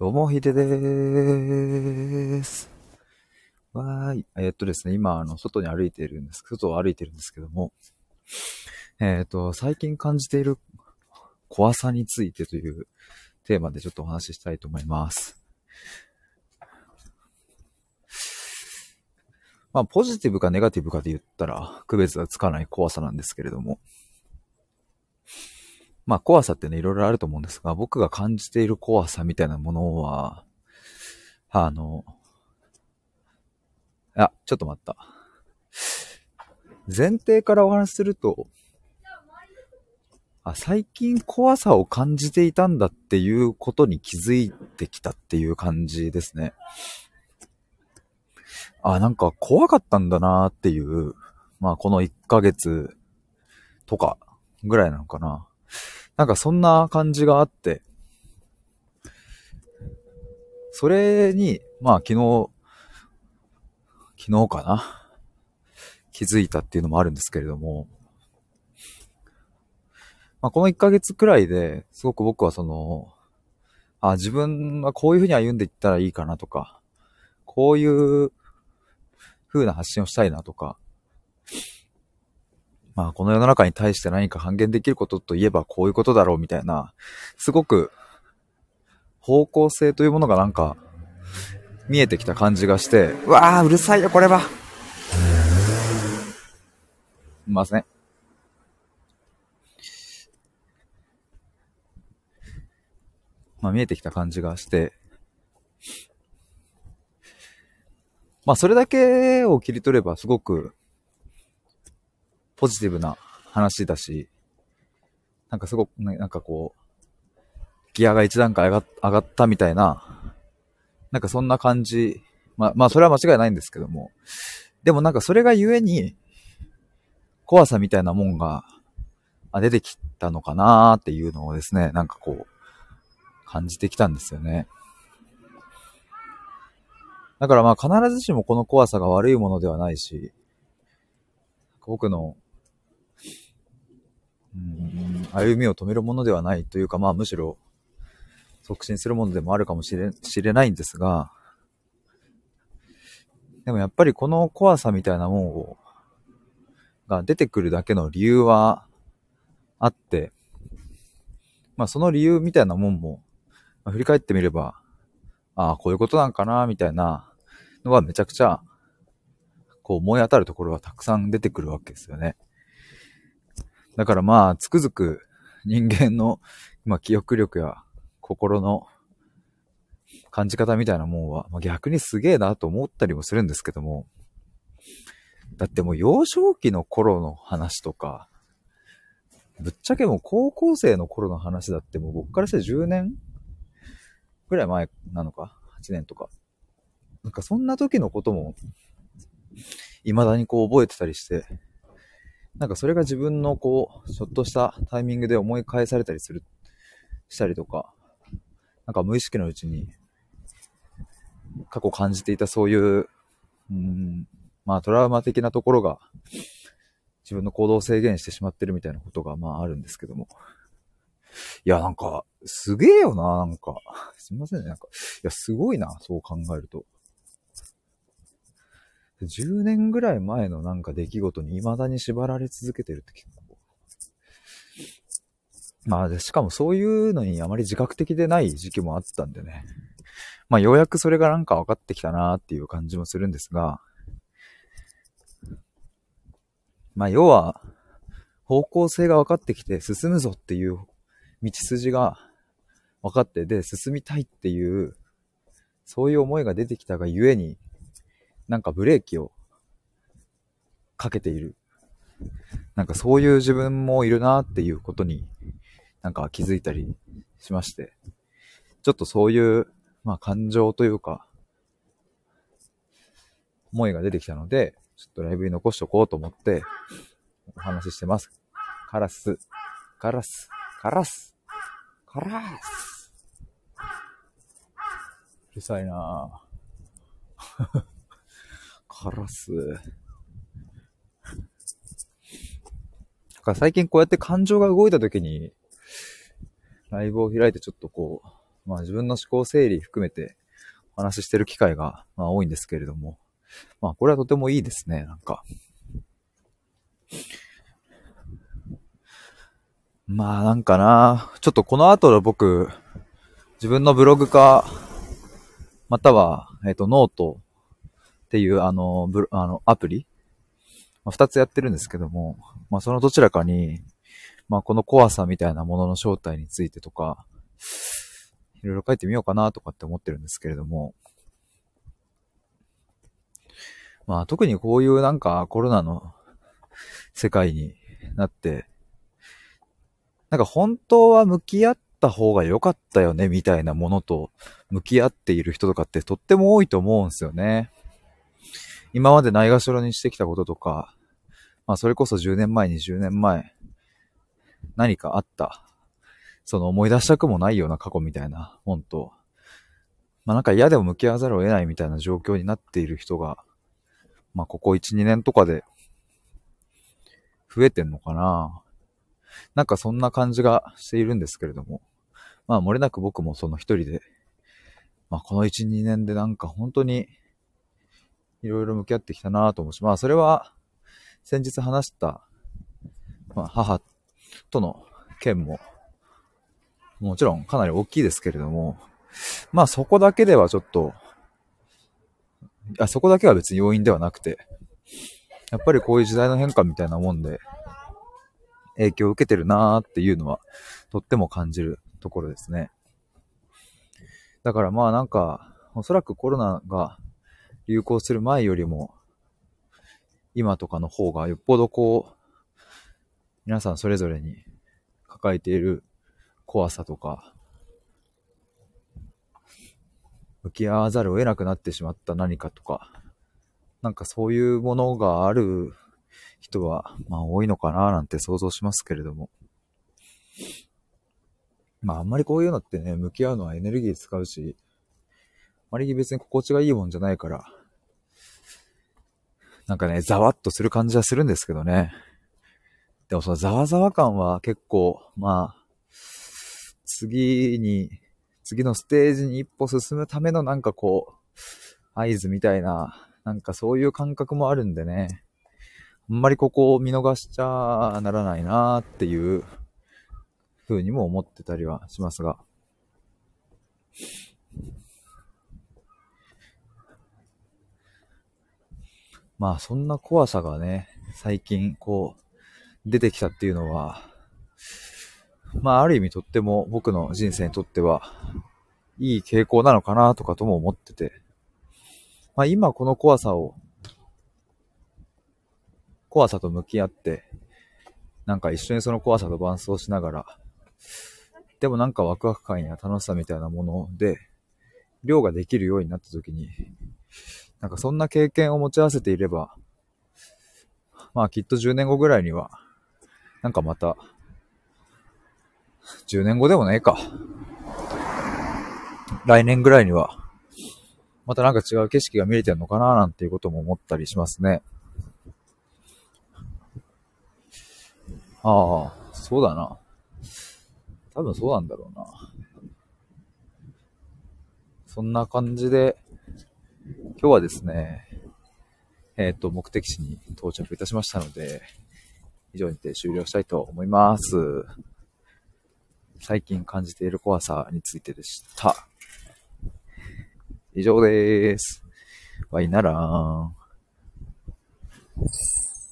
どうも、ひででーす。わーい。えっとですね、今、あの、外に歩いているんです、外を歩いてるんですけども、えっと、最近感じている怖さについてというテーマでちょっとお話ししたいと思います。まあ、ポジティブかネガティブかで言ったら、区別がつかない怖さなんですけれども、まあ怖さってね、いろいろあると思うんですが、僕が感じている怖さみたいなものは、あの、あ、ちょっと待った。前提からお話しすると、あ、最近怖さを感じていたんだっていうことに気づいてきたっていう感じですね。あ、なんか怖かったんだなっていう、まあこの1ヶ月とかぐらいなのかな。なんかそんな感じがあって、それに、まあ昨日、昨日かな。気づいたっていうのもあるんですけれども、まあこの1ヶ月くらいですごく僕はその、あ、自分はこういうふうに歩んでいったらいいかなとか、こういう風な発信をしたいなとか、まあこの世の中に対して何か還元できることといえばこういうことだろうみたいな、すごく方向性というものがなんか見えてきた感じがして、うわーうるさいよこれは。すみません。まあ見えてきた感じがして、まあそれだけを切り取ればすごくポジティブな話だし、なんかすごく、なんかこう、ギアが一段階上が上がったみたいな、なんかそんな感じ。まあ、まあそれは間違いないんですけども。でもなんかそれがゆえに、怖さみたいなもんが、出てきたのかなーっていうのをですね、なんかこう、感じてきたんですよね。だからまあ必ずしもこの怖さが悪いものではないし、僕のうん歩みを止めるものではないというか、まあむしろ促進するものでもあるかもしれ知れないんですが、でもやっぱりこの怖さみたいなもんを、が出てくるだけの理由はあって、まあその理由みたいなもんも、まあ振り返ってみれば、ああ、こういうことなんかな、みたいなのはめちゃくちゃ、こう思い当たるところがたくさん出てくるわけですよね。だからまあ、つくづく人間の、まあ、記憶力や心の感じ方みたいなもんは、まあ、逆にすげえなと思ったりもするんですけども、だってもう幼少期の頃の話とか、ぶっちゃけもう高校生の頃の話だってもう僕からして10年ぐらい前なのか ?8 年とか。なんかそんな時のことも、未だにこう覚えてたりして、なんかそれが自分のこう、ちょっとしたタイミングで思い返されたりする、したりとか、なんか無意識のうちに、過去感じていたそういう、うん、まあトラウマ的なところが、自分の行動を制限してしまってるみたいなことがまああるんですけども。いや、なんか、すげえよな、なんか。すみませんね、なんか。いや、すごいな、そう考えると。10年ぐらい前のなんか出来事に未だに縛られ続けてるって結構。まあ、しかもそういうのにあまり自覚的でない時期もあったんでね。まあようやくそれがなんか分かってきたなっていう感じもするんですが、まあ要は、方向性が分かってきて進むぞっていう道筋が分かってで進みたいっていう、そういう思いが出てきたがゆえに、なんかブレーキをかけている。なんかそういう自分もいるなっていうことになんか気づいたりしまして、ちょっとそういう、まあ感情というか、思いが出てきたので、ちょっとライブに残しとこうと思って、お話ししてます。カラス、カラス、カラス、カラス。うるさいなぁ。カラス。なんか最近こうやって感情が動いた時に、ライブを開いてちょっとこう、まあ自分の思考整理含めてお話ししてる機会が、まあ、多いんですけれども、まあこれはとてもいいですね、なんか。まあなんかな、ちょっとこの後の僕、自分のブログか、または、えっ、ー、と、ノートっていう、あの、ブあの、アプリ、まあ、二つやってるんですけども、まあそのどちらかに、まあこの怖さみたいなものの正体についてとか、いろいろ書いてみようかなとかって思ってるんですけれども、まあ特にこういうなんかコロナの世界になって、なんか本当は向き合った方が良かったよねみたいなものと向き合っている人とかってとっても多いと思うんですよね。今までないがしろにしてきたこととか、まあそれこそ10年前、20年前、何かあった。その思い出したくもないような過去みたいなもんと、まあなんか嫌でも向き合わざるを得ないみたいな状況になっている人が、まあここ1、2年とかで増えてんのかななんかそんな感じがしているんですけれども、まあ漏れなく僕もその一人で、まあこの1、2年でなんか本当にいろいろ向き合ってきたなと思うし、まあそれは先日話した、まあ母との件も、もちろんかなり大きいですけれども、まあそこだけではちょっと、あそこだけは別に要因ではなくて、やっぱりこういう時代の変化みたいなもんで、影響を受けてるなーっていうのは、とっても感じるところですね。だからまあなんか、おそらくコロナが流行する前よりも、今とかの方がよっぽどこう、皆さんそれぞれに抱えている怖さとか、向き合わざるを得なくなってしまった何かとか、なんかそういうものがある人は、まあ多いのかななんて想像しますけれども。まああんまりこういうのってね、向き合うのはエネルギー使うし、まり別に心地がいいもんじゃないから、なんかね、ざわっとする感じはするんですけどね。でもそのざわざわ感は結構、まあ、次に、次のステージに一歩進むためのなんかこう、合図みたいな、なんかそういう感覚もあるんでね。あんまりここを見逃しちゃならないなーっていう風にも思ってたりはしますが。まあそんな怖さがね、最近こう出てきたっていうのは、まあある意味とっても僕の人生にとってはいい傾向なのかなとかとも思ってて、まあ今この怖さを、怖さと向き合って、なんか一緒にその怖さと伴走しながら、でもなんかワクワク感や楽しさみたいなもので、量ができるようになった時に、なんかそんな経験を持ち合わせていれば、まあきっと10年後ぐらいには、なんかまた、10年後でもねえか。来年ぐらいには、またなんか違う景色が見れてるのかななんていうことも思ったりしますね。ああ、そうだな。多分そうなんだろうな。そんな感じで、今日はですね、えっ、ー、と、目的地に到着いたしましたので、以上にて終了したいと思います。最近感じている怖さについてでした。以上です。ワイならーん。